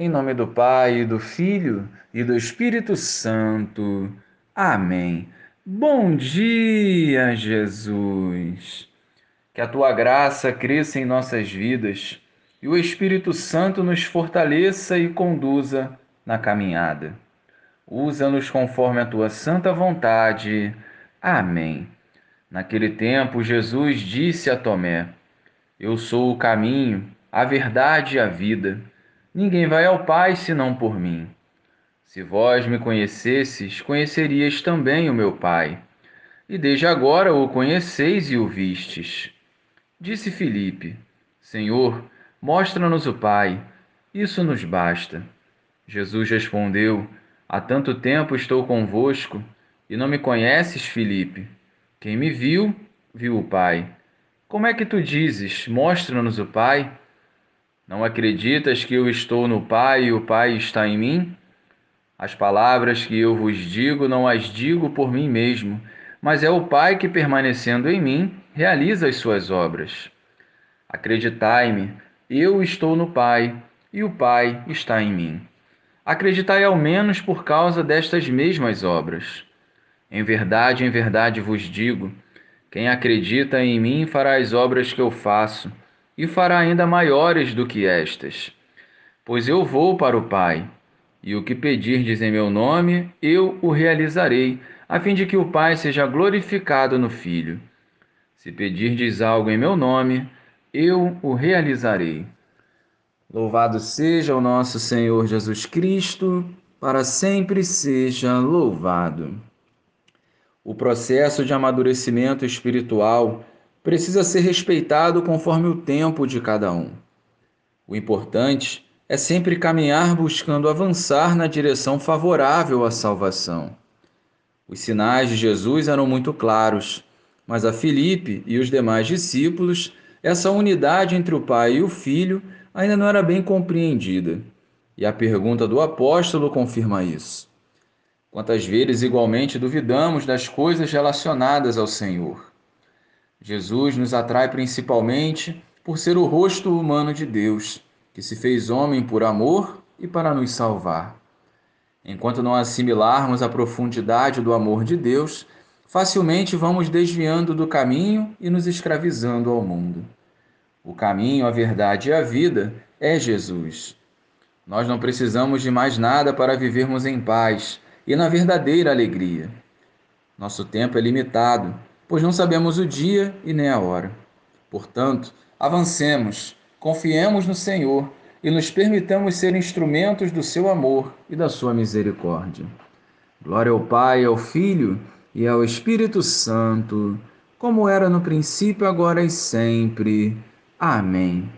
Em nome do Pai, do Filho e do Espírito Santo. Amém. Bom dia, Jesus. Que a tua graça cresça em nossas vidas e o Espírito Santo nos fortaleça e conduza na caminhada. Usa-nos conforme a tua santa vontade. Amém. Naquele tempo, Jesus disse a Tomé: Eu sou o caminho, a verdade e a vida. Ninguém vai ao Pai senão por mim. Se vós me conhecesses, conhecerias também o meu Pai. E desde agora o conheceis e o vistes. Disse Filipe: Senhor, mostra-nos o Pai. Isso nos basta. Jesus respondeu: Há tanto tempo estou convosco e não me conheces, Filipe. Quem me viu, viu o Pai. Como é que tu dizes: Mostra-nos o Pai? Não acreditas que eu estou no Pai e o Pai está em mim? As palavras que eu vos digo não as digo por mim mesmo, mas é o Pai que, permanecendo em mim, realiza as suas obras. Acreditai-me, eu estou no Pai e o Pai está em mim. Acreditai ao menos por causa destas mesmas obras. Em verdade, em verdade vos digo: quem acredita em mim fará as obras que eu faço e fará ainda maiores do que estas. Pois eu vou para o Pai, e o que pedirdes em meu nome, eu o realizarei, a fim de que o Pai seja glorificado no Filho. Se pedirdes algo em meu nome, eu o realizarei. Louvado seja o nosso Senhor Jesus Cristo, para sempre seja louvado. O processo de amadurecimento espiritual precisa ser respeitado conforme o tempo de cada um. O importante é sempre caminhar buscando avançar na direção favorável à salvação. Os sinais de Jesus eram muito claros, mas a Filipe e os demais discípulos, essa unidade entre o Pai e o Filho ainda não era bem compreendida. E a pergunta do apóstolo confirma isso. Quantas vezes igualmente duvidamos das coisas relacionadas ao Senhor? Jesus nos atrai principalmente por ser o rosto humano de Deus, que se fez homem por amor e para nos salvar. Enquanto não assimilarmos a profundidade do amor de Deus, facilmente vamos desviando do caminho e nos escravizando ao mundo. O caminho, a verdade e a vida é Jesus. Nós não precisamos de mais nada para vivermos em paz e na verdadeira alegria. Nosso tempo é limitado pois não sabemos o dia e nem a hora. Portanto, avancemos, confiemos no Senhor e nos permitamos ser instrumentos do seu amor e da sua misericórdia. Glória ao Pai, ao Filho e ao Espírito Santo, como era no princípio, agora e sempre. Amém.